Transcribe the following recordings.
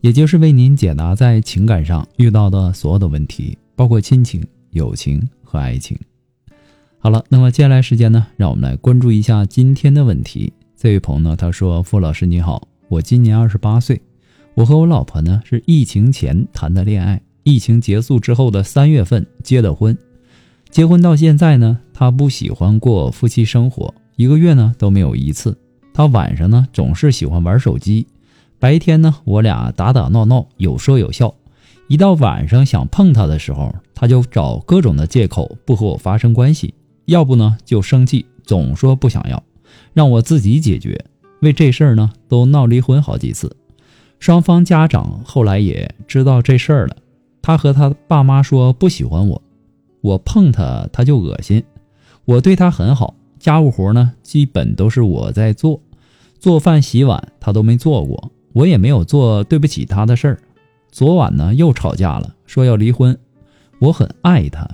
也就是为您解答在情感上遇到的所有的问题，包括亲情、友情和爱情。好了，那么接下来时间呢，让我们来关注一下今天的问题。这位朋友呢，他说：“傅老师你好，我今年二十八岁，我和我老婆呢是疫情前谈的恋爱，疫情结束之后的三月份结的婚。结婚到现在呢，他不喜欢过夫妻生活，一个月呢都没有一次。他晚上呢总是喜欢玩手机。”白天呢，我俩打打闹闹，有说有笑。一到晚上想碰他的时候，他就找各种的借口不和我发生关系，要不呢就生气，总说不想要，让我自己解决。为这事儿呢，都闹离婚好几次。双方家长后来也知道这事儿了，他和他爸妈说不喜欢我，我碰他他就恶心。我对他很好，家务活呢基本都是我在做，做饭洗碗他都没做过。我也没有做对不起他的事儿，昨晚呢又吵架了，说要离婚。我很爱他，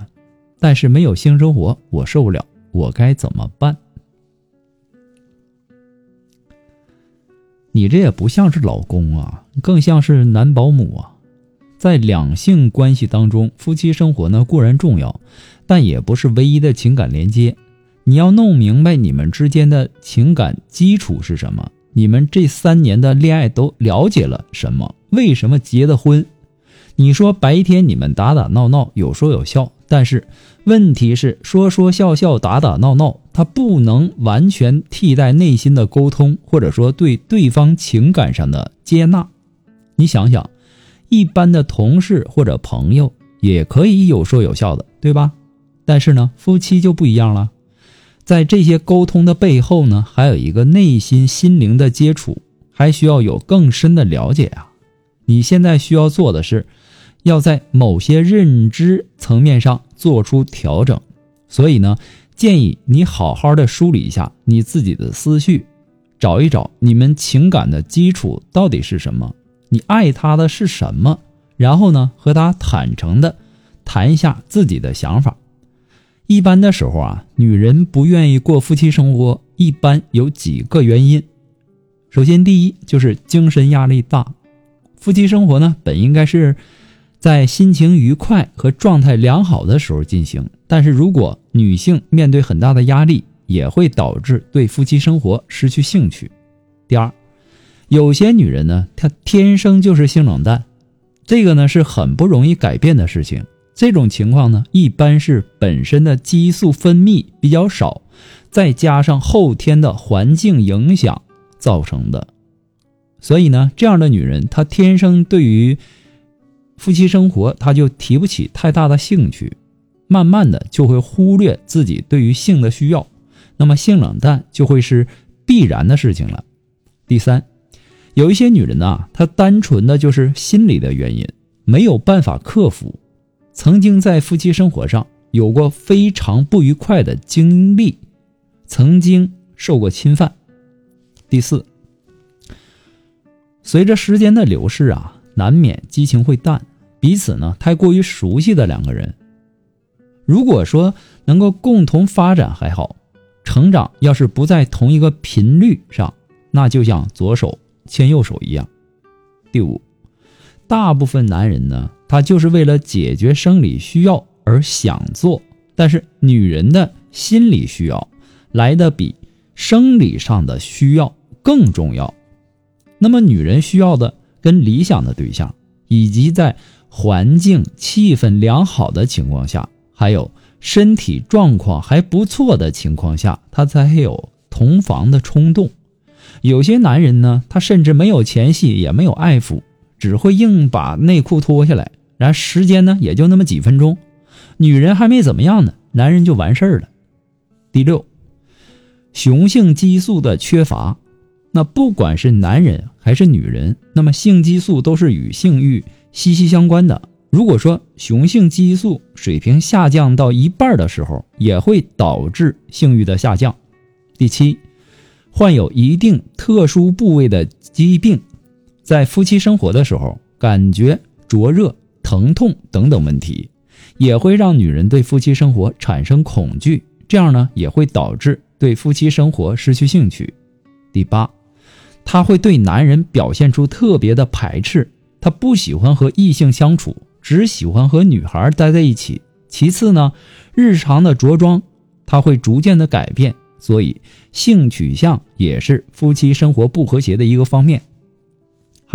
但是没有性生活我受不了，我该怎么办？你这也不像是老公啊，更像是男保姆啊。在两性关系当中，夫妻生活呢固然重要，但也不是唯一的情感连接。你要弄明白你们之间的情感基础是什么。你们这三年的恋爱都了解了什么？为什么结的婚？你说白天你们打打闹闹，有说有笑，但是问题是说说笑笑，打打闹闹，它不能完全替代内心的沟通，或者说对对方情感上的接纳。你想想，一般的同事或者朋友也可以有说有笑的，对吧？但是呢，夫妻就不一样了。在这些沟通的背后呢，还有一个内心心灵的接触，还需要有更深的了解啊。你现在需要做的是，要在某些认知层面上做出调整。所以呢，建议你好好的梳理一下你自己的思绪，找一找你们情感的基础到底是什么，你爱他的是什么，然后呢，和他坦诚的谈一下自己的想法。一般的时候啊，女人不愿意过夫妻生活，一般有几个原因。首先，第一就是精神压力大。夫妻生活呢，本应该是在心情愉快和状态良好的时候进行，但是如果女性面对很大的压力，也会导致对夫妻生活失去兴趣。第二，有些女人呢，她天生就是性冷淡，这个呢是很不容易改变的事情。这种情况呢，一般是本身的激素分泌比较少，再加上后天的环境影响造成的。所以呢，这样的女人她天生对于夫妻生活，她就提不起太大的兴趣，慢慢的就会忽略自己对于性的需要，那么性冷淡就会是必然的事情了。第三，有一些女人呢，她单纯的就是心理的原因，没有办法克服。曾经在夫妻生活上有过非常不愉快的经历，曾经受过侵犯。第四，随着时间的流逝啊，难免激情会淡，彼此呢太过于熟悉的两个人，如果说能够共同发展还好，成长要是不在同一个频率上，那就像左手牵右手一样。第五，大部分男人呢。他就是为了解决生理需要而想做，但是女人的心理需要来的比生理上的需要更重要。那么，女人需要的跟理想的对象，以及在环境气氛良好的情况下，还有身体状况还不错的情况下，她才有同房的冲动。有些男人呢，他甚至没有前戏，也没有爱抚。只会硬把内裤脱下来，然后时间呢也就那么几分钟，女人还没怎么样呢，男人就完事儿了。第六，雄性激素的缺乏，那不管是男人还是女人，那么性激素都是与性欲息息相关的。如果说雄性激素水平下降到一半的时候，也会导致性欲的下降。第七，患有一定特殊部位的疾病，在夫妻生活的时候感觉灼热、疼痛等等问题，也会让女人对夫妻生活产生恐惧，这样呢也会导致对夫妻生活失去兴趣。第八，他会对男人表现出特别的排斥，他不喜欢和异性相处。只喜欢和女孩待在一起。其次呢，日常的着装他会逐渐的改变，所以性取向也是夫妻生活不和谐的一个方面。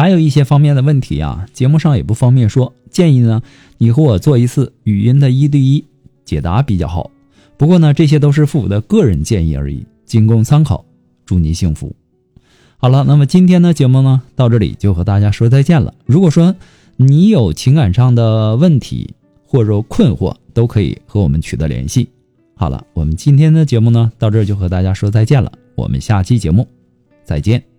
还有一些方面的问题啊，节目上也不方便说，建议呢你和我做一次语音的一对一解答比较好。不过呢，这些都是父母的个人建议而已，仅供参考。祝您幸福。好了，那么今天的节目呢到这里就和大家说再见了。如果说，你有情感上的问题或者困惑，都可以和我们取得联系。好了，我们今天的节目呢，到这就和大家说再见了。我们下期节目再见。